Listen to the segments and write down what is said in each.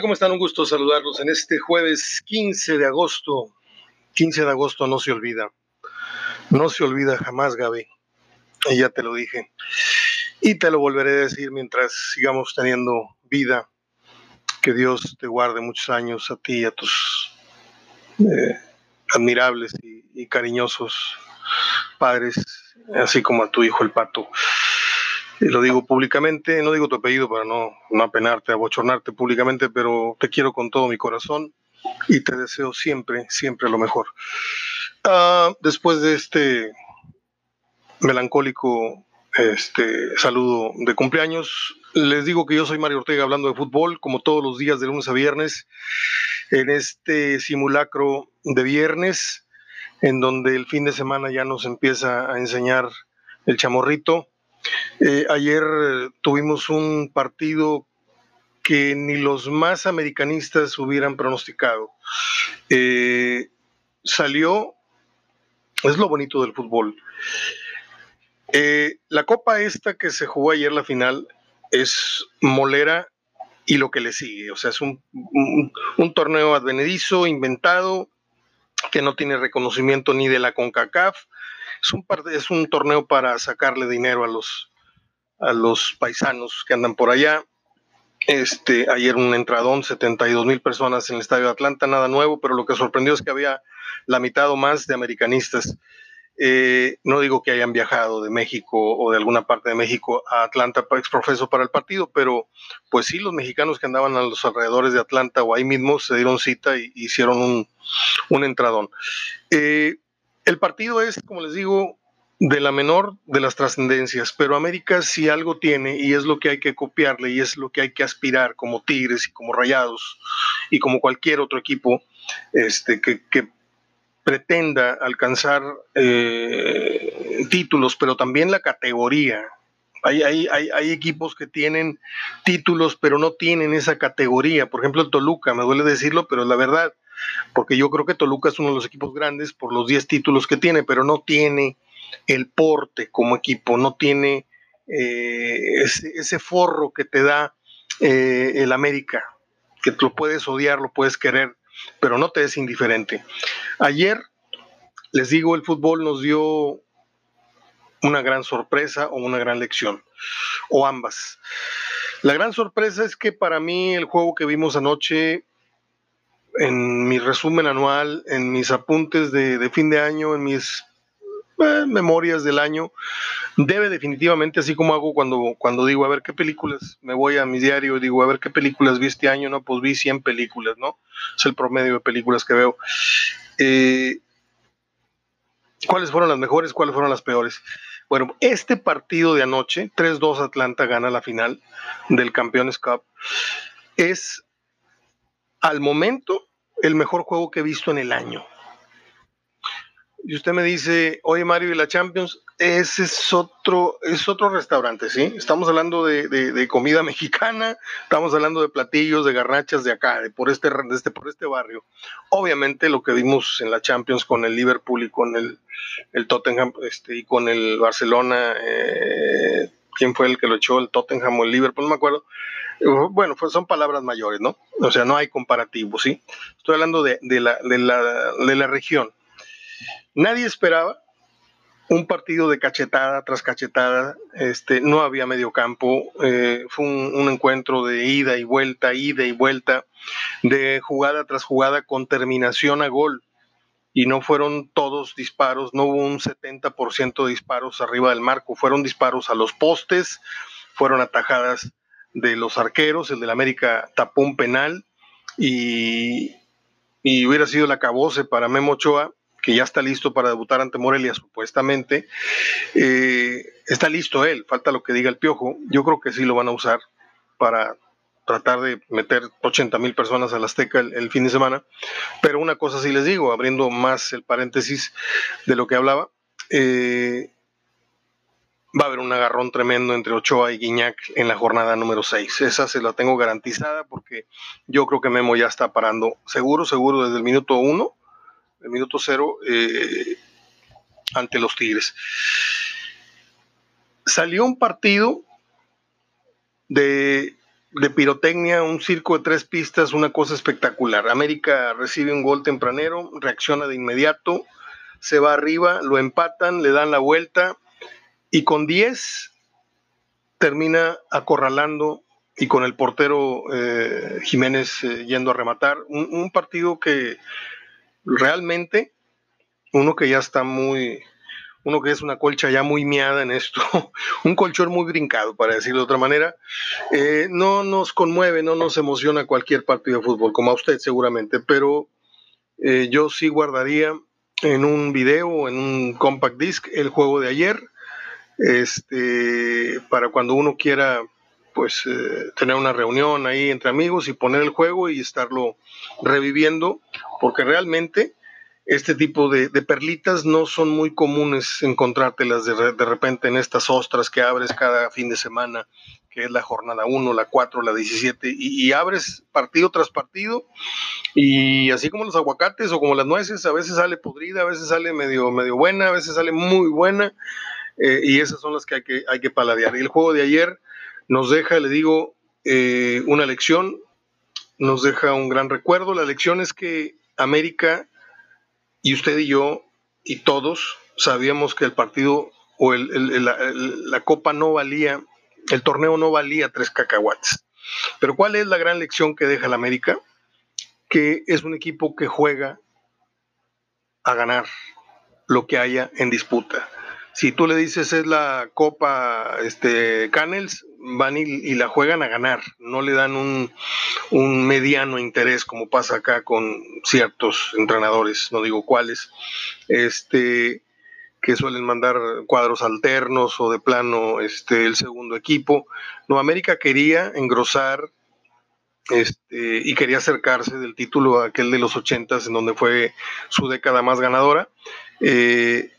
¿Cómo están? Un gusto saludarlos en este jueves 15 de agosto. 15 de agosto no se olvida. No se olvida jamás, Gaby. Y ya te lo dije. Y te lo volveré a decir mientras sigamos teniendo vida. Que Dios te guarde muchos años a ti y a tus eh, admirables y cariñosos padres, así como a tu hijo el pato. Y lo digo públicamente, no digo tu apellido para no, no apenarte, abochornarte públicamente, pero te quiero con todo mi corazón y te deseo siempre, siempre lo mejor. Ah, después de este melancólico este, saludo de cumpleaños, les digo que yo soy Mario Ortega hablando de fútbol, como todos los días de lunes a viernes, en este simulacro de viernes, en donde el fin de semana ya nos empieza a enseñar el chamorrito eh, ayer tuvimos un partido que ni los más americanistas hubieran pronosticado. Eh, salió, es lo bonito del fútbol. Eh, la copa esta que se jugó ayer, la final, es molera y lo que le sigue. O sea, es un torneo advenedizo, inventado, que no tiene reconocimiento ni de la CONCACAF, es un, es un torneo para sacarle dinero a los, a los paisanos que andan por allá. Este, ayer un entradón, 72 mil personas en el Estadio de Atlanta, nada nuevo, pero lo que sorprendió es que había la mitad o más de americanistas. Eh, no digo que hayan viajado de México o de alguna parte de México a Atlanta para exprofeso para el partido, pero pues sí, los mexicanos que andaban a los alrededores de Atlanta o ahí mismo se dieron cita e hicieron un, un entradón. Eh, el partido es, como les digo, de la menor de las trascendencias, pero América si algo tiene y es lo que hay que copiarle y es lo que hay que aspirar como Tigres y como Rayados y como cualquier otro equipo este, que, pretenda alcanzar eh, títulos, pero también la categoría. Hay, hay, hay, hay, equipos que tienen títulos, pero no tienen esa categoría. Por ejemplo, el Toluca, me duele decirlo, pero es la verdad porque yo creo que Toluca es uno de los equipos grandes por los 10 títulos que tiene, pero no tiene el porte como equipo, no tiene eh, ese, forro que te da eh, el América, que lo puedes odiar, lo puedes querer, pero no te es indiferente. Ayer, les digo, el fútbol nos dio una gran sorpresa o una gran lección, o ambas. La gran sorpresa es que para mí el juego que vimos anoche en mi resumen anual, en mis apuntes de, fin de año, en mis eh, memorias del año, debe definitivamente, así como hago cuando, cuando digo, a ver qué películas, me voy a mi diario y digo, a ver qué películas vi este año, no, pues vi 100 películas, ¿no? Es el promedio de películas que veo. Eh, ¿Cuáles fueron las mejores? ¿Cuáles fueron las peores? Bueno, este partido de anoche, 3-2 Atlanta gana la final del Campeones Cup, es al momento el mejor juego que he visto en el año. Y usted me dice, oye Mario, ¿y la Champions? Ese es otro, es otro restaurante, ¿sí? Estamos hablando de, comida mexicana, estamos hablando de platillos, de garnachas de acá, de por este, este, por este barrio. Obviamente lo que vimos en la Champions con el Liverpool y con el, el Tottenham este, y con el Barcelona, eh, ¿quién fue el que lo echó? ¿El Tottenham o el Liverpool? No me acuerdo bueno, pues son palabras mayores, ¿no? O sea, no hay comparativo, ¿sí? Estoy hablando de, la, de, la, de la región. Nadie esperaba un partido de cachetada tras cachetada, este, no había medio campo, eh, fue un, encuentro de ida y vuelta, ida y vuelta, de jugada tras jugada con terminación a gol, y no fueron todos disparos, no hubo un 70% de disparos arriba del marco, fueron disparos a los postes, fueron atajadas de los arqueros, el del América tapó un penal y, hubiera sido la cabose para Memo Ochoa, que ya está listo para debutar ante Morelia supuestamente. Eh, está listo él, falta lo que diga el Piojo. Yo creo que sí lo van a usar para tratar de meter 80 mil personas al Azteca el, fin de semana. Pero una cosa sí les digo, abriendo más el paréntesis de lo que hablaba, eh, va a haber un agarrón tremendo entre Ochoa y Guiñac en la jornada número 6. Esa se la tengo garantizada porque yo creo que Memo ya está parando seguro, seguro desde el minuto 1, el minuto 0, eh, ante los Tigres. Salió un partido de de pirotecnia, un circo de tres pistas, una cosa espectacular. América recibe un gol tempranero, reacciona de inmediato, se va arriba, lo empatan, le dan la vuelta y con 10 termina acorralando y con el portero eh, Jiménez eh, yendo a rematar. Un, partido que realmente, uno que ya está muy, uno que es una colcha ya muy miada en esto, un colchón muy brincado, para decirlo de otra manera, eh, no nos conmueve, no nos emociona cualquier partido de fútbol, como a usted seguramente, pero yo sí guardaría en un video en un compact disc el juego de ayer, este, para cuando uno quiera pues eh, tener una reunión ahí entre amigos y poner el juego y estarlo reviviendo, porque realmente este tipo de, perlitas no son muy comunes encontrártelas de, de, repente en estas ostras que abres cada fin de semana, que es la jornada 1, la 4, la 17, y, abres partido tras partido, y así como los aguacates o como las nueces, a veces sale podrida, a veces sale medio, medio buena, a veces sale muy buena, eh, y esas son las que hay, que hay que paladear. Y el juego de ayer nos deja, le digo, eh, una lección, nos deja un gran recuerdo. La lección es que América y usted y yo y todos sabíamos que el partido o la, copa no valía, el torneo no valía tres cacahuates. Pero ¿cuál es la gran lección que deja el América? Que es un equipo que juega a ganar lo que haya en disputa. Si tú le dices es la Copa este, Canels, van y, la juegan a ganar, no le dan un, mediano interés como pasa acá con ciertos entrenadores, no digo cuáles, este, que suelen mandar cuadros alternos o de plano este, el segundo equipo. No, América quería engrosar este, y quería acercarse del título a aquel de los ochentas, en donde fue su década más ganadora. Eh,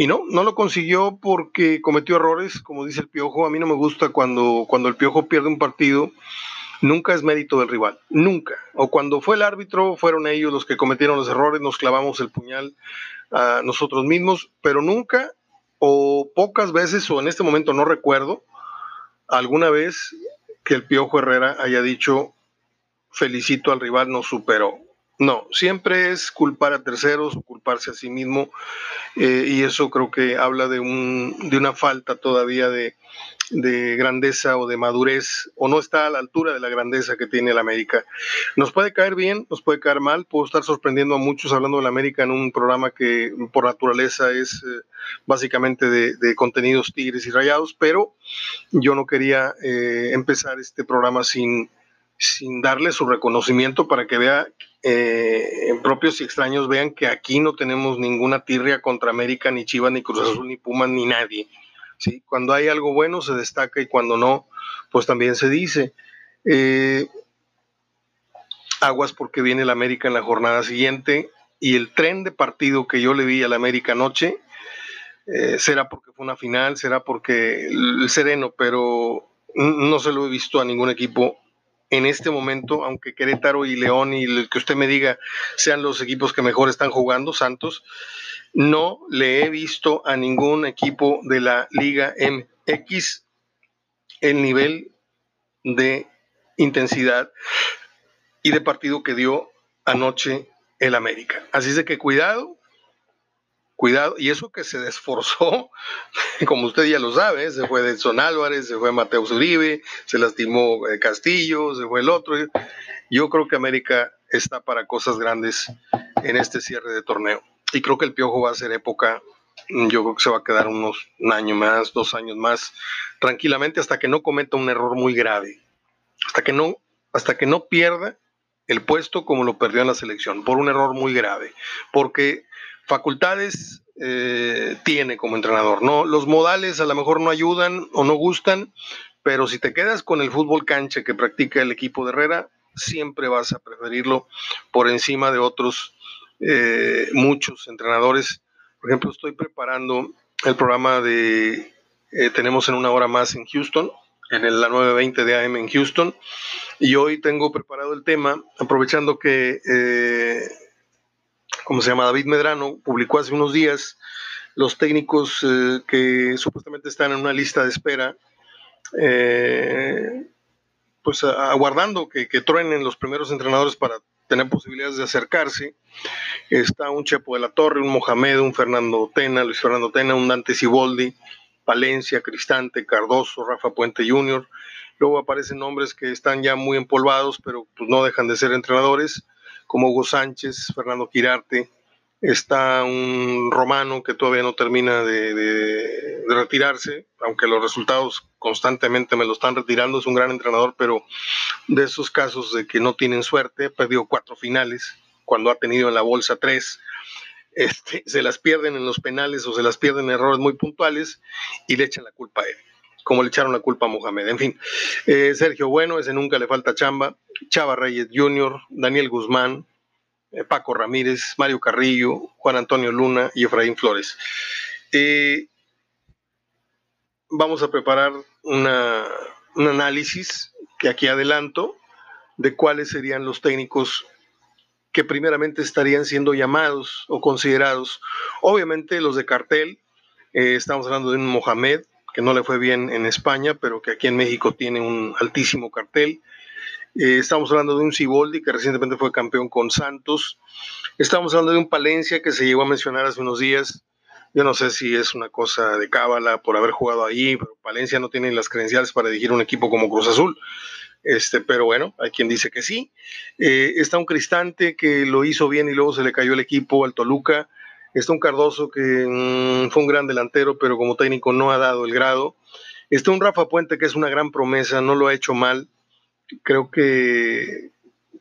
y no, no lo consiguió porque cometió errores, como dice el Piojo. A mí no me gusta cuando, cuando el Piojo pierde un partido, nunca es mérito del rival, nunca. O cuando fue el árbitro, fueron ellos los que cometieron los errores, nos clavamos el puñal a nosotros mismos, pero nunca o pocas veces, o en este momento no recuerdo, alguna vez que el Piojo Herrera haya dicho, felicito al rival, nos superó. No, siempre es culpar a terceros o culparse a sí mismo eh, y eso creo que habla de, un, de una falta todavía de, grandeza o de madurez o no está a la altura de la grandeza que tiene el América. Nos puede caer bien, nos puede caer mal, puedo estar sorprendiendo a muchos hablando del América en un programa que por naturaleza es eh, básicamente de, contenidos tigres y rayados, pero yo no quería eh, empezar este programa sin sin darle su reconocimiento para que vea, eh, propios y extraños vean que aquí no tenemos ninguna tirria contra América, ni Chivas, ni Cruz Azul, ni Pumas, ni nadie. ¿sí? Cuando hay algo bueno se destaca y cuando no, pues también se dice. Eh, aguas porque viene el América en la jornada siguiente y el tren de partido que yo le vi al América anoche, eh, será porque fue una final, será porque el sereno, pero no se lo he visto a ningún equipo en este momento, aunque Querétaro y León y el que usted me diga sean los equipos que mejor están jugando, Santos, no le he visto a ningún equipo de la Liga MX el nivel de intensidad y de partido que dio anoche el América. Así es de que cuidado, cuidado, y eso que se esforzó, como usted ya lo sabe, se fue Edson Álvarez, se fue Mateo Uribe, se lastimó eh, Castillo, se fue el otro. Yo creo que América está para cosas grandes en este cierre de torneo. Y creo que el Piojo va a ser época, yo creo que se va a quedar unos un año más, dos años más, tranquilamente, hasta que no cometa un error muy grave. Hasta que no, hasta que no pierda el puesto como lo perdió en la selección, por un error muy grave. Porque facultades eh, tiene como entrenador. ¿no? Los modales a lo mejor no ayudan o no gustan, pero si te quedas con el fútbol cancha que practica el equipo de Herrera, siempre vas a preferirlo por encima de otros eh, muchos entrenadores. Por ejemplo, estoy preparando el programa de eh, Tenemos en una hora más en Houston, en la 9.20 de AM en Houston, y hoy tengo preparado el tema, aprovechando que como se llama David Medrano, publicó hace unos días los técnicos eh, que supuestamente están en una lista de espera eh, pues aguardando que, que truenen los primeros entrenadores para tener posibilidades de acercarse. Está un Chepo de la Torre, un Mohamed, un Fernando Tena, Luis Fernando Tena, un Dante Siboldi, Palencia, Cristante, Cardoso, Rafa Puente Jr. Luego aparecen nombres que están ya muy empolvados, pero pues no dejan de ser entrenadores, como Hugo Sánchez, Fernando Quirarte, está un romano que todavía no termina de, retirarse, aunque los resultados constantemente me lo están retirando, es un gran entrenador, pero de esos casos de que no tienen suerte, ha perdido cuatro finales, cuando ha tenido en la bolsa tres, este, se las pierden en los penales o se las pierden en errores muy puntuales y le echan la culpa a él, como le echaron la culpa a Mohamed. En fin, eh, Sergio Bueno, ese nunca le falta chamba, Chava Reyes Jr., Daniel Guzmán, eh, Paco Ramírez, Mario Carrillo, Juan Antonio Luna y Efraín Flores. Eh, vamos a preparar un análisis que aquí adelanto de cuáles serían los técnicos que primeramente estarían siendo llamados o considerados. Obviamente los de cartel, eh, estamos hablando de un Mohamed, que no le fue bien en España, pero que aquí en México tiene un altísimo cartel. Eh, estamos hablando de un Ciboldi que recientemente fue campeón con Santos. Estamos hablando de un Palencia que se llegó a mencionar hace unos días. Yo no sé si es una cosa de cábala por haber jugado ahí, pero Palencia no tiene las credenciales para dirigir un equipo como Cruz Azul. Este, pero bueno, hay quien dice que sí. Eh, está un Cristante que lo hizo bien y luego se le cayó el equipo al Toluca. Está un Cardoso que mm, fue un gran delantero, pero como técnico no ha dado el grado. Está un Rafa Puente que es una gran promesa, no lo ha hecho mal creo que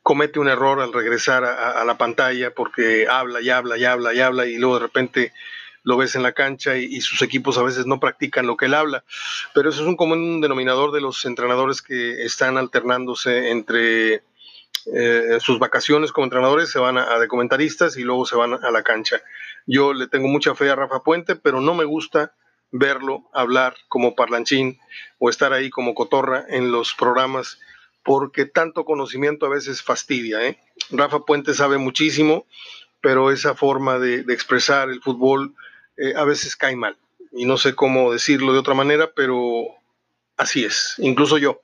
comete un error al regresar a, la pantalla porque habla y habla y habla y habla y luego de repente lo ves en la cancha y, sus equipos a veces no practican lo que él habla. Pero eso es un común denominador de los entrenadores que están alternándose entre eh, sus vacaciones como entrenadores, se van a, de comentaristas y luego se van a la cancha. Yo le tengo mucha fe a Rafa Puente, pero no me gusta verlo hablar como parlanchín o estar ahí como cotorra en los programas porque tanto conocimiento a veces fastidia. ¿eh? Rafa Puente sabe muchísimo, pero esa forma de, expresar el fútbol eh, a veces cae mal. Y no sé cómo decirlo de otra manera, pero así es. Incluso yo.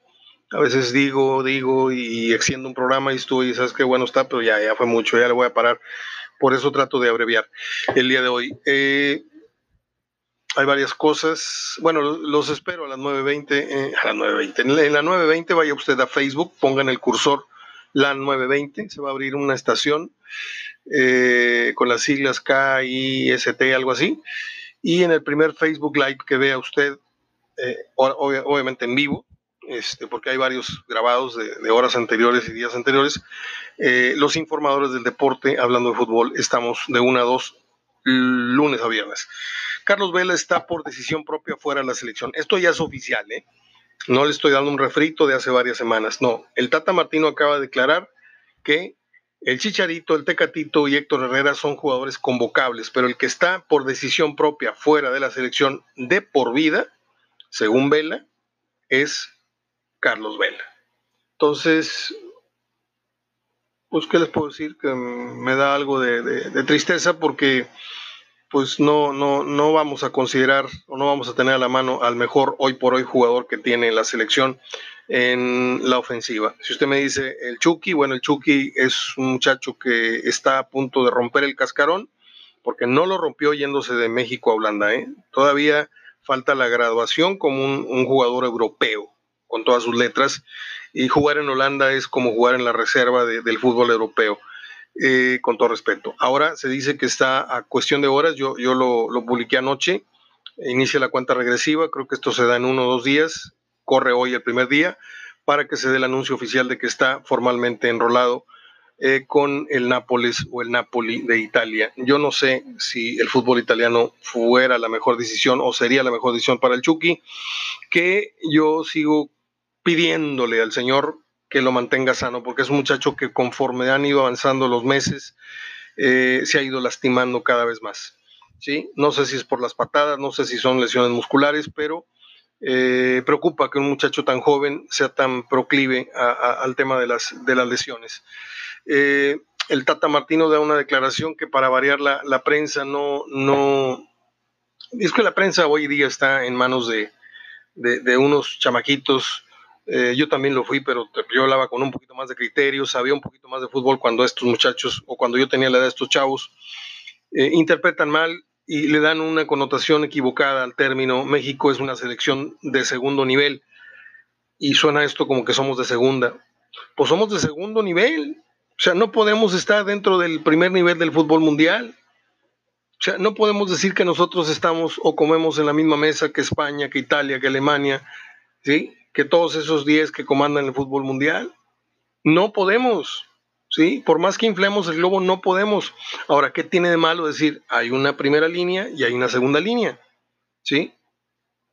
A veces digo, digo y extiendo un programa y estoy, sabes qué bueno está, pero ya, ya fue mucho, ya le voy a parar. Por eso trato de abreviar el día de hoy. Eh, hay varias cosas. Bueno, los espero a las 9.20. Eh, a las 9.20. En la 9.20 vaya usted a Facebook, pongan el cursor LAN 920. Se va a abrir una estación eh, con las siglas K, I, S, T, algo así. Y en el primer Facebook Live que vea usted, eh, obviamente en vivo, este, porque hay varios grabados de, horas anteriores y días anteriores, los informadores del deporte, hablando de fútbol, estamos de 1 a 2 lunes a viernes. Carlos Vela está por decisión propia fuera de la selección. Esto ya es oficial, ¿eh? No le estoy dando un refrito de hace varias semanas. No, el Tata Martino acaba de declarar que el Chicharito, el Tecatito y Héctor Herrera son jugadores convocables, pero el que está por decisión propia fuera de la selección de por vida, según Vela, es Carlos Vela. Entonces, pues, ¿qué les puedo decir? Que me da algo de tristeza porque pues no, no, no vamos a considerar o no vamos a tener a la mano al mejor hoy por hoy jugador que tiene la selección en la ofensiva. Si usted me dice el Chucky, bueno, el Chucky es un muchacho que está a punto de romper el cascarón, porque no lo rompió yéndose de México a Holanda. ¿eh? Todavía falta la graduación como un, jugador europeo, con todas sus letras, y jugar en Holanda es como jugar en la reserva del fútbol europeo. Eh, con todo respeto. Ahora se dice que está a cuestión de horas, yo, yo lo, lo, publiqué anoche, inicia la cuenta regresiva, creo que esto se da en uno o dos días, corre hoy el primer día, para que se dé el anuncio oficial de que está formalmente enrolado eh, con el Nápoles o el Napoli de Italia. Yo no sé si el fútbol italiano fuera la mejor decisión o sería la mejor decisión para el Chucky, que yo sigo pidiéndole al señor que lo mantenga sano, porque es un muchacho que conforme han ido avanzando los meses, eh, se ha ido lastimando cada vez más. ¿sí? No sé si es por las patadas, no sé si son lesiones musculares, pero eh, preocupa que un muchacho tan joven sea tan proclive al tema de las, de las lesiones. Eh, el Tata Martino da una declaración que para variar la, la, prensa no, no... Es que la prensa hoy día está en manos de, de, unos chamaquitos. Eh, yo también lo fui, pero yo hablaba con un poquito más de criterio, sabía un poquito más de fútbol cuando estos muchachos o cuando yo tenía la edad de estos chavos eh, interpretan mal y le dan una connotación equivocada al término México es una selección de segundo nivel y suena esto como que somos de segunda. Pues somos de segundo nivel, o sea, no podemos estar dentro del primer nivel del fútbol mundial. O sea, no podemos decir que nosotros estamos o comemos en la misma mesa que España, que Italia, que Alemania, ¿sí? Que todos esos 10 que comandan el fútbol mundial. No podemos, ¿sí? Por más que inflemos el globo, no podemos. Ahora, ¿qué tiene de malo decir? Hay una primera línea y hay una segunda línea, ¿sí?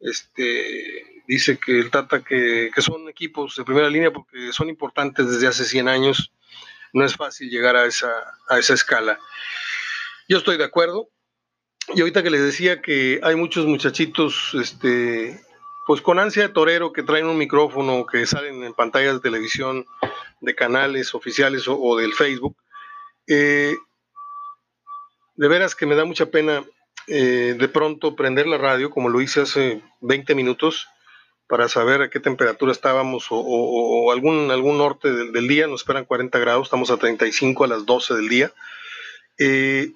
Este, dice que el Tata que, que son equipos de primera línea porque son importantes desde hace 100 años no es fácil llegar a esa, a esa escala. Yo estoy de acuerdo. Y ahorita que les decía que hay muchos muchachitos, este, pues con ansia de torero que traen un micrófono, que salen en pantallas de televisión de canales oficiales o, del Facebook, eh, de veras que me da mucha pena eh, de pronto prender la radio, como lo hice hace 20 minutos, para saber a qué temperatura estábamos o, algún, algún norte del, día, nos esperan 40 grados, estamos a 35 a las 12 del día. Eh,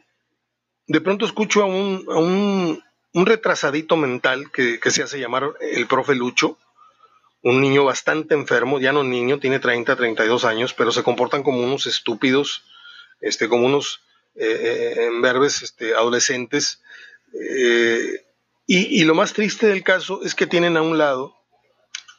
de pronto escucho a un, retrasadito mental que, se hace llamar el profe Lucho, un niño bastante enfermo, ya no niño, tiene 30, 32 años, pero se comportan como unos estúpidos, este, como unos eh, eh este, adolescentes. Eh, y, y, lo más triste del caso es que tienen a un lado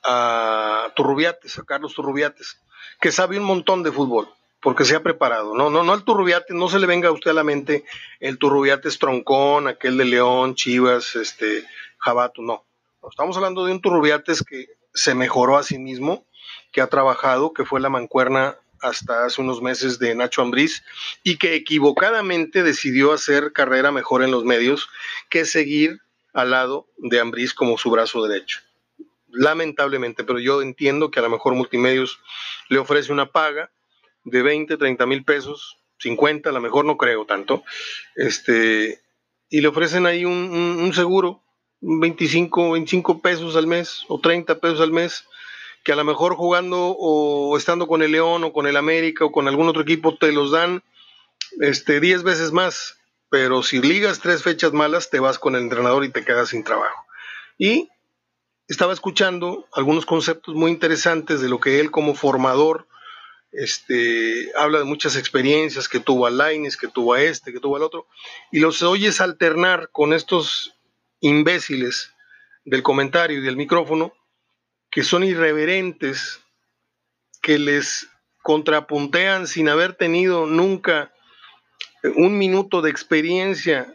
a Turrubiates, a Carlos Turrubiates, que sabe un montón de fútbol, porque se ha preparado. No, no, no al Turrubiates, no se le venga a usted a la mente el Turrubiates troncón, aquel de León, Chivas, este, Jabato, no. Estamos hablando de un Turrubiates que se mejoró a sí mismo, que ha trabajado, que fue la mancuerna hasta hace unos meses de Nacho Ambriz y que equivocadamente decidió hacer carrera mejor en los medios que seguir al lado de Ambriz como su brazo derecho lamentablemente, pero yo entiendo que a lo mejor Multimedios le ofrece una paga de 20, 30 mil pesos, 50, a lo mejor no creo tanto, este, y le ofrecen ahí un, seguro, 25, 25 pesos al mes o 30 pesos al mes, que a lo mejor jugando o estando con el León o con el América o con algún otro equipo te los dan este, 10 veces más, pero si ligas tres fechas malas te vas con el entrenador y te quedas sin trabajo. Y estaba escuchando algunos conceptos muy interesantes de lo que él como formador este, habla de muchas experiencias que tuvo a Laines, que tuvo a este, que tuvo al otro, y los oyes alternar con estos imbéciles del comentario y del micrófono que son irreverentes, que les contrapuntean sin haber tenido nunca un minuto de experiencia.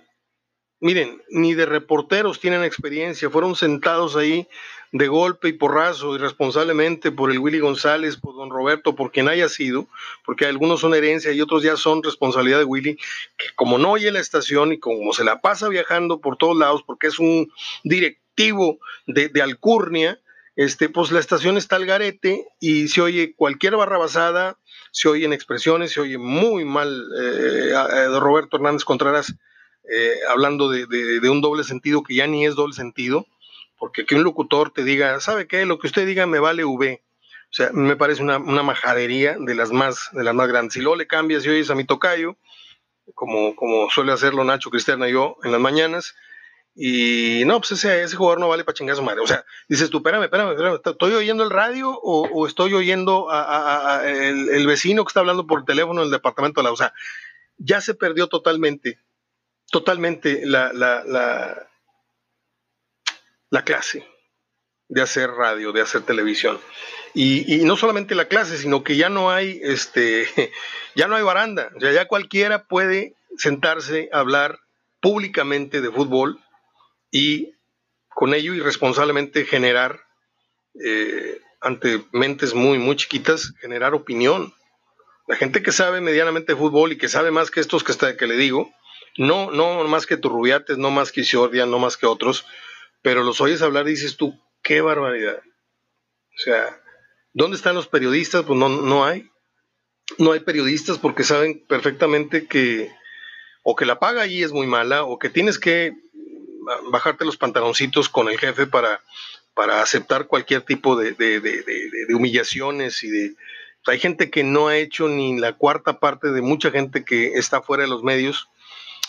Miren, ni de reporteros tienen experiencia, fueron sentados ahí de golpe y porrazo, irresponsablemente por el Willy González, por don Roberto, por quien haya sido, porque algunos son herencia y otros ya son responsabilidad de Willy, que como no oye la estación y como se la pasa viajando por todos lados, porque es un directivo de, Alcurnia, este, pues la estación está al garete y se oye cualquier barra basada, se oyen expresiones, se oye muy mal eh, Roberto Hernández Contreras eh, hablando de, un doble sentido que ya ni es doble sentido, porque que un locutor te diga, ¿sabe qué? Lo que usted diga me vale V. O sea, me parece una, majadería de las más, de las más grandes. Si luego le cambias y oyes a mi tocayo, como, como suele hacerlo Nacho Cristiana y yo en las mañanas, y no, pues ese, ese jugador no vale para chingar su madre. O sea, dices tú, espérame, espérame, espérame ¿estoy oyendo el radio o, estoy oyendo a, el, vecino que está hablando por teléfono en el departamento de la... O sea, ya se perdió totalmente totalmente la, clase de hacer radio, de hacer televisión. Y, no solamente la clase, sino que ya no hay, este, ya no hay baranda. O ya cualquiera puede sentarse a hablar públicamente de fútbol y con ello irresponsablemente generar, eh, ante mentes muy, muy chiquitas, generar opinión. La gente que sabe medianamente fútbol y que sabe más que estos que, está, que le digo, no, no más que Turrubiates, no más que Isordia, no más que otros, pero los oyes hablar y dices tú, qué barbaridad. O sea, ¿dónde están los periodistas? Pues no, no hay. No hay periodistas porque saben perfectamente que o que la paga allí es muy mala o que tienes que bajarte los pantaloncitos con el jefe para, para aceptar cualquier tipo de, humillaciones y de... hay gente que no ha hecho ni la cuarta parte de mucha gente que está fuera de los medios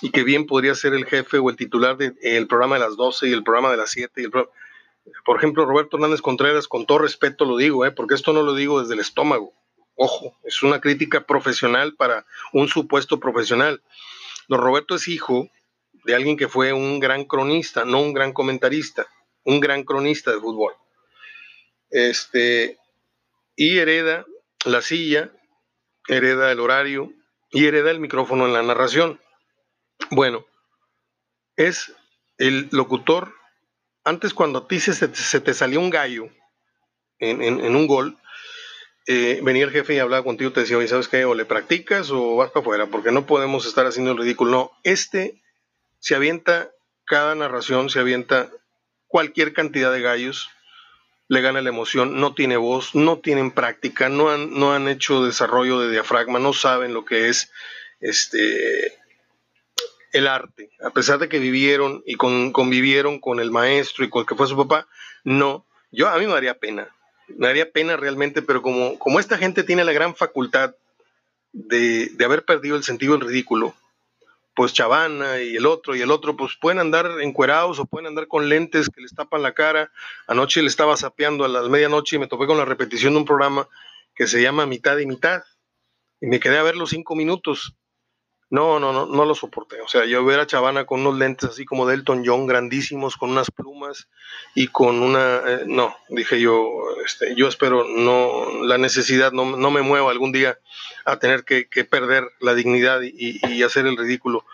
y que bien podría ser el jefe o el titular del programa de las 12 y el programa de las 7. Y el por ejemplo, Roberto Hernández Contreras, con todo respeto lo digo, ¿eh? porque esto no lo digo desde el estómago. Ojo, es una crítica profesional para un supuesto profesional. Don Roberto es hijo de alguien que fue un gran cronista, no un gran comentarista, un gran cronista de fútbol. Este, y hereda la silla, hereda el horario y hereda el micrófono en la narración. Bueno, es el locutor. Antes cuando a ti se, te salía un gallo en un gol, eh, venía el jefe y hablaba contigo, te decía, oye, ¿sabes qué? O le practicas o vas para afuera, porque no podemos estar haciendo el ridículo. No, este se avienta cada narración, se avienta cualquier cantidad de gallos, le gana la emoción, no tiene voz, no tienen práctica, no han, no han hecho desarrollo de diafragma, no saben lo que es este el arte, a pesar de que vivieron y convivieron con el maestro y con el que fue su papá, no, yo a mí me daría pena, me daría pena realmente, pero como, como esta gente tiene la gran facultad de, haber perdido el sentido del ridículo, pues Chavana y el otro y el otro, pues pueden andar encuerados o pueden andar con lentes que les tapan la cara. Anoche le estaba sapeando a las medianoche y me topé con la repetición de un programa que se llama Mitad y Mitad. Y me quedé a ver los cinco minutos no, no, no, no lo soporté. O sea, yo ver a Chavana con unos lentes así como Delton John, grandísimos, con unas plumas y con una... Eh, no, dije yo, este, yo espero no, la necesidad no, no me mueva algún día a tener que, perder la dignidad y, y, hacer el ridículo.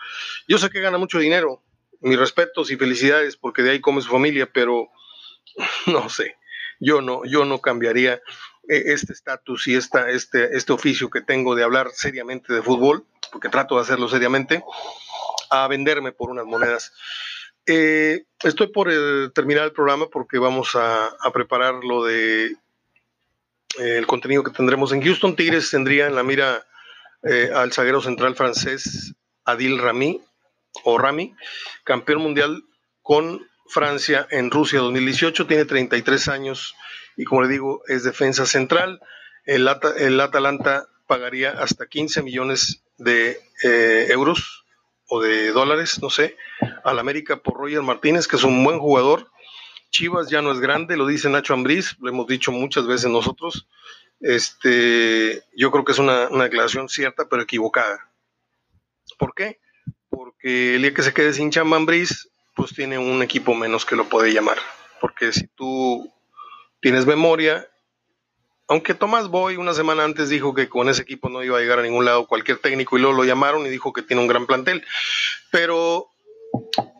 Yo sé que gana mucho dinero, mis respetos y felicidades, porque de ahí come su familia, pero no sé, yo no, yo no cambiaría eh, este estatus y esta, este, este oficio que tengo de hablar seriamente de fútbol porque trato de hacerlo seriamente, a venderme por unas monedas. Eh, estoy por eh, terminar el programa porque vamos a, preparar lo de eh, el contenido que tendremos en Houston. Tigres tendría en la mira al zaguero central francés Adil Rami o Rami, campeón mundial con Francia en Rusia 2018. Tiene 33 años y como le digo es defensa central. El, el Atalanta pagaría hasta 15 millones de eh, euros o de dólares, no sé, al América por Roger Martínez, que es un buen jugador. Chivas ya no es grande, lo dice Nacho Ambriz, lo hemos dicho muchas veces nosotros. Este, yo creo que es una, declaración cierta, pero equivocada. ¿Por qué? Porque el día que se quede sin chamba Ambriz, pues tiene un equipo menos que lo puede llamar. Porque si tú tienes memoria, aunque Tomás Boy una semana antes dijo que con ese equipo no iba a llegar a ningún lado cualquier técnico y luego lo llamaron y dijo que tiene un gran plantel. Pero,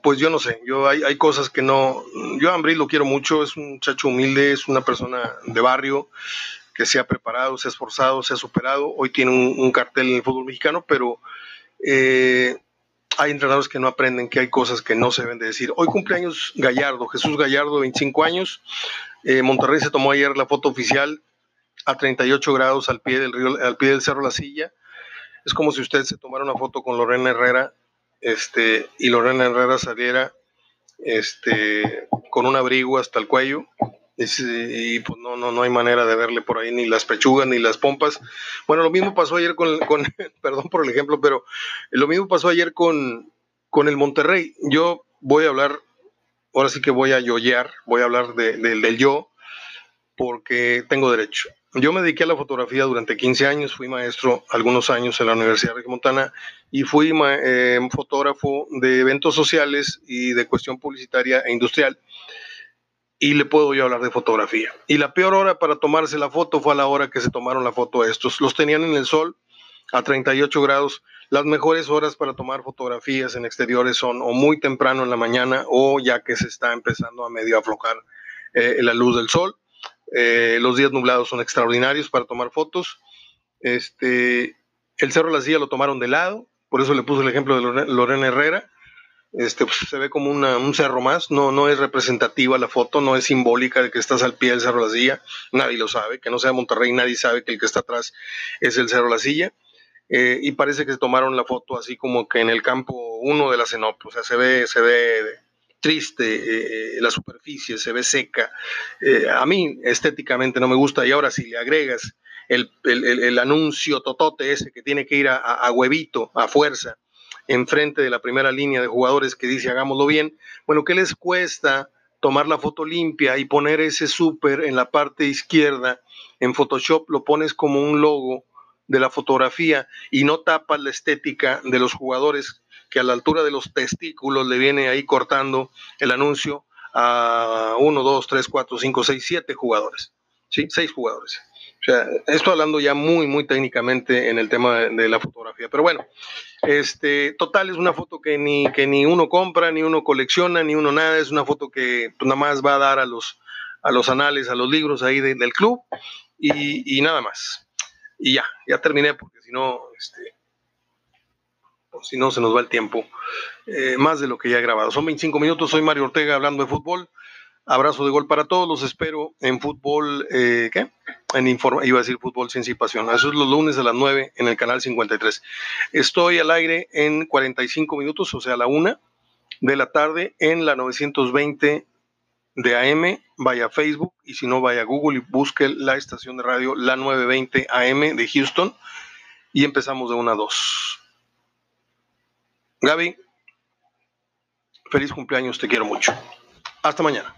pues yo no sé, yo hay, hay cosas que no. Yo a lo quiero mucho, es un muchacho humilde, es una persona de barrio que se ha preparado, se ha esforzado, se ha superado. Hoy tiene un, cartel en el fútbol mexicano, pero eh, hay entrenadores que no aprenden que hay cosas que no se deben de decir. Hoy cumpleaños Gallardo, Jesús Gallardo, 25 años. Eh, Monterrey se tomó ayer la foto oficial a 38 grados al pie del río, al pie del cerro La Silla. Es como si usted se tomara una foto con Lorena Herrera, este, y Lorena Herrera saliera, este, con un abrigo hasta el cuello. Y, pues no, no, no hay manera de verle por ahí ni las pechugas ni las pompas. Bueno, lo mismo pasó ayer con, con perdón por el ejemplo, pero lo mismo pasó ayer con, con el Monterrey. Yo voy a hablar, ahora sí que voy a yoyear, voy a hablar del yo, porque tengo derecho. Yo me dediqué a la fotografía durante 15 años, fui maestro algunos años en la Universidad de Montana y fui eh, fotógrafo de eventos sociales y de cuestión publicitaria e industrial. Y le puedo yo hablar de fotografía. Y la peor hora para tomarse la foto fue a la hora que se tomaron la foto estos. Los tenían en el sol a 38 grados. Las mejores horas para tomar fotografías en exteriores son o muy temprano en la mañana o ya que se está empezando a medio aflojar eh, la luz del sol eh, los días nublados son extraordinarios para tomar fotos. Este, el Cerro de la Silla lo tomaron de lado, por eso le puse el ejemplo de Lorena Herrera. Este, pues, se ve como un cerro más, no, no es representativa la foto, no es simbólica de que estás al pie del Cerro de la Silla, nadie lo sabe, que no sea Monterrey, nadie sabe que el que está atrás es el Cerro de la Silla. Eh, y parece que se tomaron la foto así como que en el campo uno de la CENOP, o sea, se ve, se ve triste, la superficie se ve seca. a mí estéticamente no me gusta y ahora si le agregas el, anuncio totote ese que tiene que ir a, huevito, a fuerza, enfrente de la primera línea de jugadores que dice hagámoslo bien, bueno, ¿qué les cuesta tomar la foto limpia y poner ese súper en la parte izquierda? En Photoshop lo pones como un logo de la fotografía y no tapas la estética de los jugadores que a la altura de los testículos le viene ahí cortando el anuncio a uno, dos, tres, cuatro, cinco, seis, siete jugadores. ¿Sí? Seis jugadores. O sea, esto hablando ya muy, muy técnicamente en el tema de, la fotografía. Pero bueno, este, total es una foto que ni, que ni uno compra, ni uno colecciona, ni uno nada. Es una foto que pues, nada más va a dar a los, a los anales, a los libros ahí del club y, nada más. Y ya, ya terminé porque si no, este, pues, si no se nos va el tiempo. Eh, más de lo que ya he grabado. Son 25 minutos. Soy Mario Ortega hablando de fútbol. Abrazo de gol para todos. Los espero en fútbol. Eh, ¿Qué? en informa, iba a decir fútbol sin pasión. Eso es los lunes a las 9 en el canal 53. Estoy al aire en 45 minutos, o sea, a la 1 de la tarde en la 920 de AM. Vaya a Facebook y si no, vaya a Google y busque la estación de radio la 920 AM de Houston y empezamos de 1 a 2. Gaby, feliz cumpleaños, te quiero mucho. Hasta mañana.